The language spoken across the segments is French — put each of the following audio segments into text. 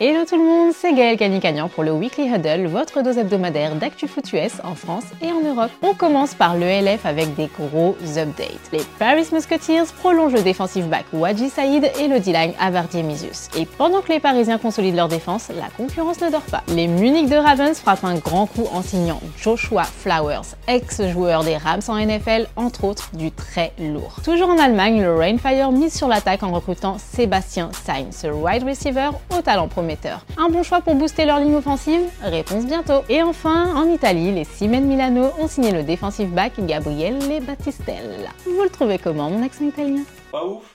Hello tout le monde, c'est Gaël Canicagnan pour le Weekly Huddle, votre dose hebdomadaire d'actu foot US en France et en Europe. On commence par le LF avec des gros updates. Les Paris Musketeers prolongent le defensive back Wadji Saïd et le D-line Avardi Misius. Et pendant que les Parisiens consolident leur défense, la concurrence ne dort pas. Les Munich de Ravens frappent un grand coup en signant Joshua Flowers, ex-joueur des Rams en NFL, entre autres du très lourd. Toujours en Allemagne, le Rainfire mise sur l'attaque en recrutant Sébastien Sainz, wide receiver au talent un bon choix pour booster leur ligne offensive Réponse bientôt. Et enfin, en Italie, les Simen Milano ont signé le defensive back Gabriele Battistella. Vous le trouvez comment mon accent italien? Pas ouf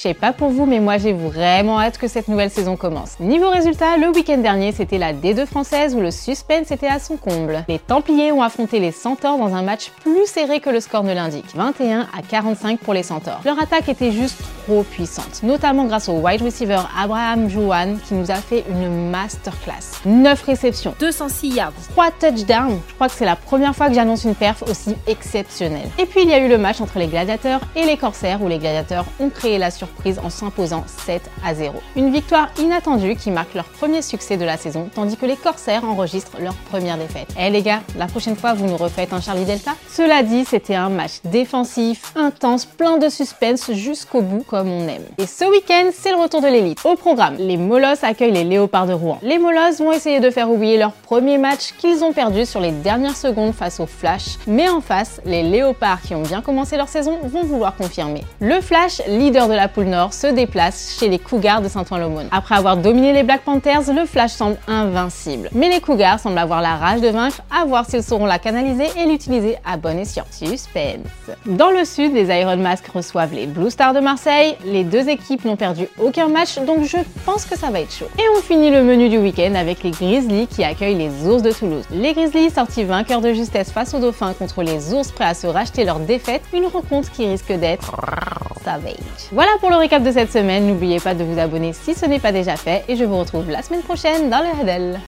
je sais pas pour vous, mais moi j'ai vraiment hâte que cette nouvelle saison commence. Niveau résultat, le week-end dernier, c'était la D2 française où le suspense était à son comble. Les Templiers ont affronté les Centaures dans un match plus serré que le score ne l'indique, 21 à 45 pour les Centaures. Leur attaque était juste trop puissante, notamment grâce au wide receiver Abraham Jouan qui nous a fait une masterclass. 9 réceptions, 206 yards, 3 touchdowns. Je crois que c'est la première fois que j'annonce une perf aussi exceptionnelle. Et puis il y a eu le match entre les Gladiateurs et les Corsaires où les Gladiateurs ont créé la surprise en s'imposant 7 à 0. Une victoire inattendue qui marque leur premier succès de la saison, tandis que les Corsaires enregistrent leur première défaite. Eh les gars, la prochaine fois vous nous refaites un Charlie Delta? Cela dit, c'était un match défensif, intense, plein de suspense jusqu'au bout comme on aime. Et ce week-end, c'est le retour de l'élite. Au programme, les Molosses accueillent les Léopards de Rouen. Les Molosses vont essayer de faire oublier leur premier match qu'ils ont perdu sur les dernières secondes face au Flash, mais en face, les Léopards qui ont bien commencé leur saison vont vouloir confirmer. Le Flash, leader de la poule Nord se déplace chez les Cougars de Saint-Ouen-l'Aumône. Après avoir dominé les Black Panthers, le Flash semble invincible. Mais les Cougars semblent avoir la rage de vaincre, à voir s'ils sauront la canaliser et l'utiliser à bon escient. Suspense. Dans le sud, les Iron Mask reçoivent les Blue Stars de Marseille. Les deux équipes n'ont perdu aucun match, donc je pense que ça va être chaud. Et on finit le menu du week-end avec les Grizzlies qui accueillent les Ours de Toulouse. Les Grizzlies sortis vainqueurs de justesse face aux Dauphins contre les Ours prêts à se racheter leur défaite, une rencontre qui risque d'être Voilà pour le récap de cette semaine. N'oubliez pas de vous abonner si ce n'est pas déjà fait et je vous retrouve la semaine prochaine dans le Huddle.